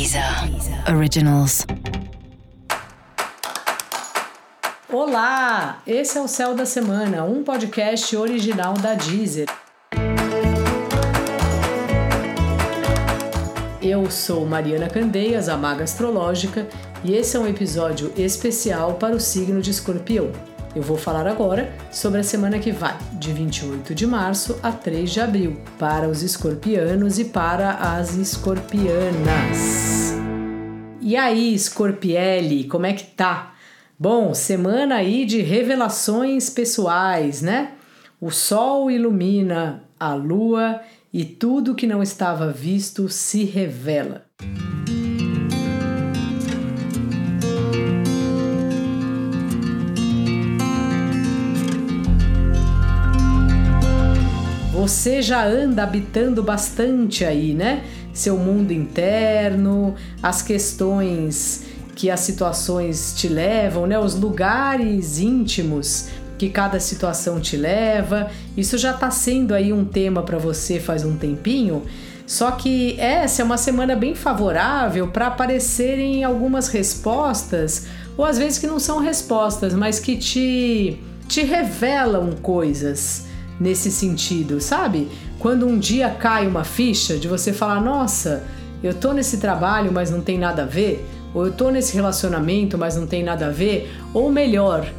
Deezer Originals. Olá, esse é o Céu da Semana, um podcast original da Deezer. Eu sou Mariana Candeias, a Maga Astrológica, e esse é um episódio especial para o signo de Escorpião. Eu vou falar agora sobre a semana que vai, de 28 de março a 3 de abril, para os escorpianos e para as escorpianas. E aí, Scorpielli, como é que tá? Bom, semana aí de revelações pessoais, né? O sol ilumina a lua e tudo que não estava visto se revela. Você já anda habitando bastante aí, né? Seu mundo interno, as questões que as situações te levam, né? Os lugares íntimos que cada situação te leva. Isso já está sendo aí um tema para você faz um tempinho. Só que essa é uma semana bem favorável para aparecerem algumas respostas, ou às vezes que não são respostas, mas que te, te revelam coisas nesse sentido, sabe? Quando um dia cai uma ficha de você falar, nossa, eu tô nesse trabalho, mas não tem nada a ver, ou eu tô nesse relacionamento, mas não tem nada a ver, ou melhor,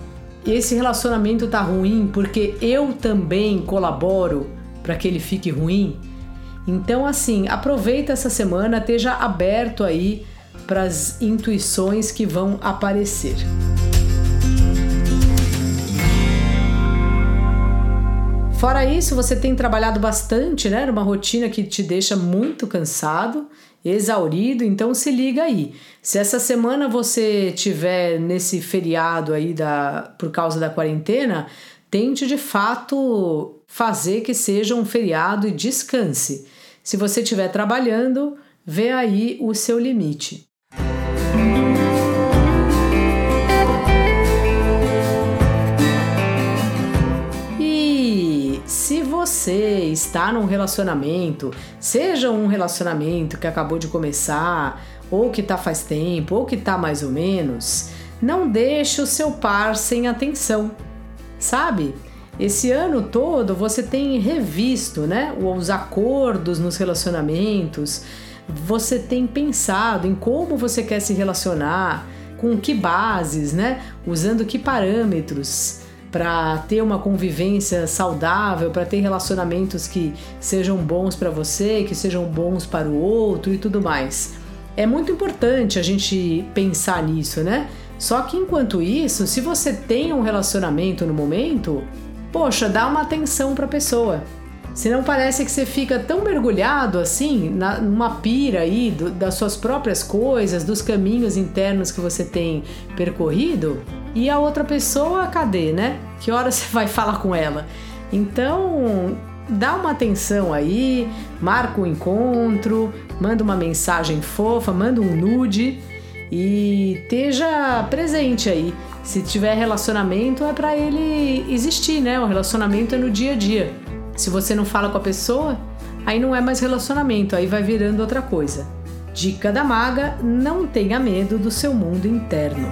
esse relacionamento tá ruim porque eu também colaboro para que ele fique ruim. Então, assim, aproveita essa semana, esteja aberto aí para as intuições que vão aparecer. Fora isso, você tem trabalhado bastante, né? Numa rotina que te deixa muito cansado, exaurido, então se liga aí. Se essa semana você tiver nesse feriado aí da por causa da quarentena, tente de fato fazer que seja um feriado e descanse. Se você estiver trabalhando, vê aí o seu limite. Está num relacionamento, seja um relacionamento que acabou de começar, ou que tá faz tempo, ou que tá mais ou menos, não deixe o seu par sem atenção. Sabe? Esse ano todo você tem revisto, né, os acordos nos relacionamentos, você tem pensado em como você quer se relacionar, com que bases, né, usando que parâmetros para ter uma convivência saudável, para ter relacionamentos que sejam bons para você, que sejam bons para o outro e tudo mais. É muito importante a gente pensar nisso, né? Só que enquanto isso, se você tem um relacionamento no momento, poxa, dá uma atenção para a pessoa. Senão parece que você fica tão mergulhado assim, na, numa pira aí do, das suas próprias coisas, dos caminhos internos que você tem percorrido, e a outra pessoa, cadê, né? Que hora você vai falar com ela? Então, dá uma atenção aí, marca um encontro, manda uma mensagem fofa, manda um nude e esteja presente aí. Se tiver relacionamento, é para ele existir, né? O relacionamento é no dia a dia. Se você não fala com a pessoa, aí não é mais relacionamento, aí vai virando outra coisa. Dica da maga: não tenha medo do seu mundo interno.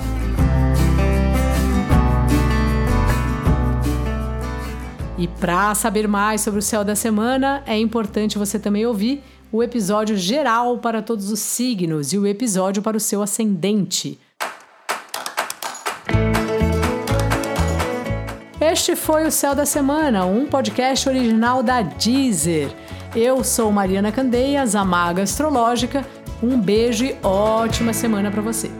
E para saber mais sobre o céu da semana, é importante você também ouvir o episódio geral para todos os signos e o episódio para o seu ascendente. Este foi o Céu da Semana, um podcast original da Deezer. Eu sou Mariana Candeias, a maga astrológica. Um beijo e ótima semana para você.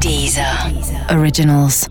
Deezer. Originals.